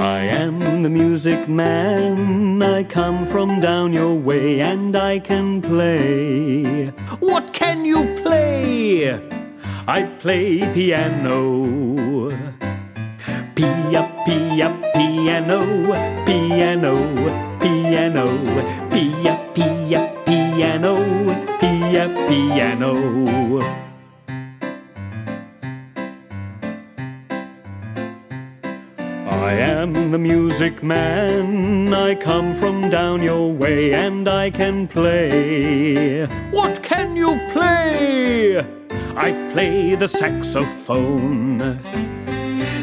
I am the music man. I come from down your way and I can play. What can you play? I play piano. Pia, pia, piano, piano, piano, pia, pia, piano, pia, piano. I am the music man. I come from down your way and I can play. What can you play? I play the saxophone.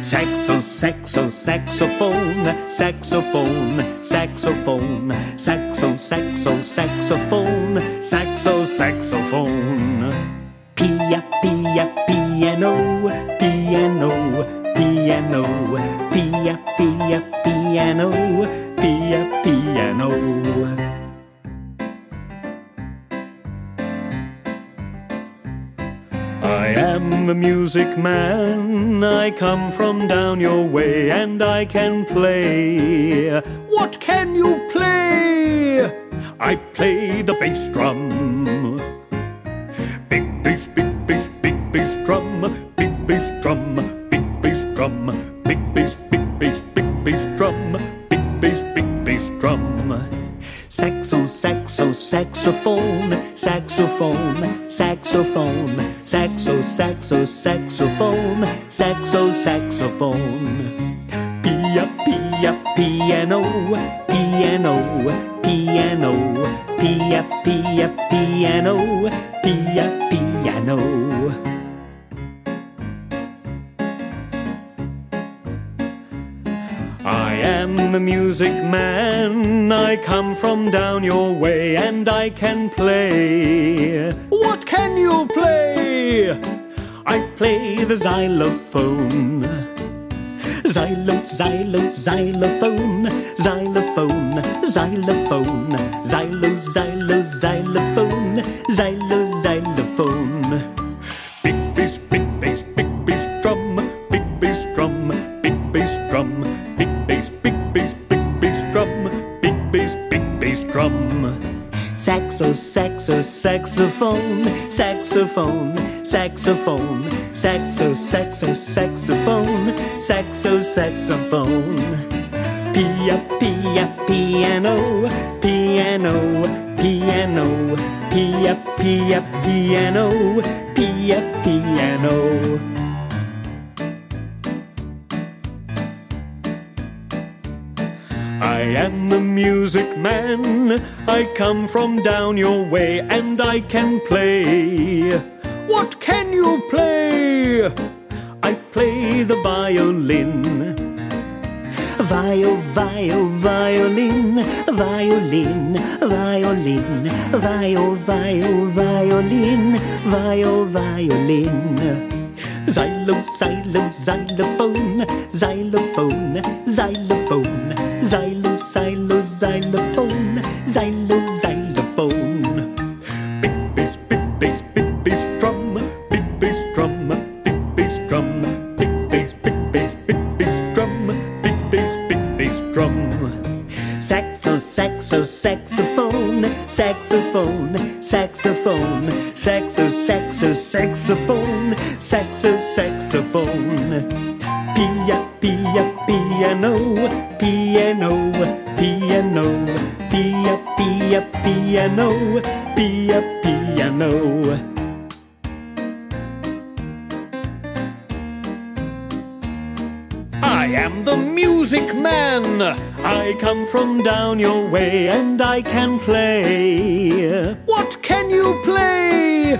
Saxo, saxo, saxophone, saxophone, saxophone, saxo, saxo, saxophone, saxo, saxophone. Pia, pia, piano, piano, piano, pia, pia, piano, pia, piano. I am the music man. I come from down your way and I can play. What can you play? I play the bass drum. Saxo, saxo, saxophone, saxophone, saxophone, saxo, saxo, saxophone, saxo, saxophone. Pia, pia, piano, piano, piano, pia, pia, piano, pia, piano. Am the music man. I come from down your way and I can play. What can you play? I play the xylophone. Xylo, xylo, xylophone, xylophone, xylophone, xylo, xylo, xylophone, bass, big bass, big bass drum, big bass, big bass drum. Saxo, saxo, saxophone, saxophone, saxophone, saxo, saxo, saxophone, saxo, saxophone. Pia, pia, piano, piano, piano, pia, pia, piano, pia, piano. Am the music man. I come from down your way and I can play. What can you play? I play the violin. Viol, viol, violin, violin, violin, viol, viol, violin, viol, violin. Xylo, xylo, xylophone, xylophone, xylophone, xylo, Saxo, saxo, saxophone, saxophone, saxophone, saxo, saxo, saxophone, saxo, saxophone. Pia, pia, piano, piano, piano, pia, pia, piano, pia, piano. I am the music man. I come from down your way and I can play. What can you play?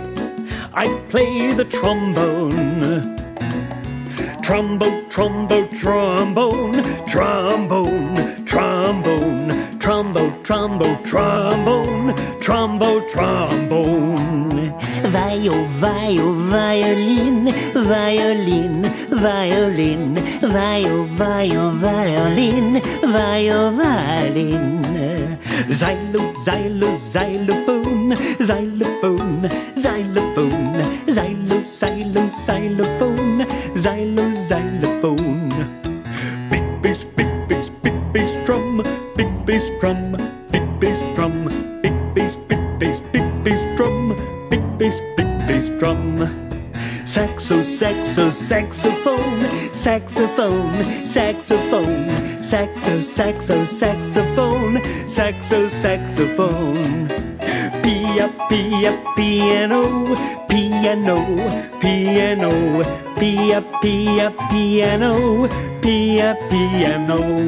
I play the trombone. Trombo, trombo, trombone, trombone, trombone, trombo, trombo, trombone, trombo, trombone. Viol, viol, violin, violin, violin, viol, viol, violin, viol, violin. Xylo, xylo, xylophone, xylophone, xylophone, xylo, xylo, xylophone, xylo, xylophone. Big bass, big bass, big bass drum, big bass drum. Saxo, saxo, saxophone, saxophone, saxophone, saxo, saxo, saxophone, saxo, saxophone. Pia, pia, piano, piano, piano, pia, pia, piano, pia, piano.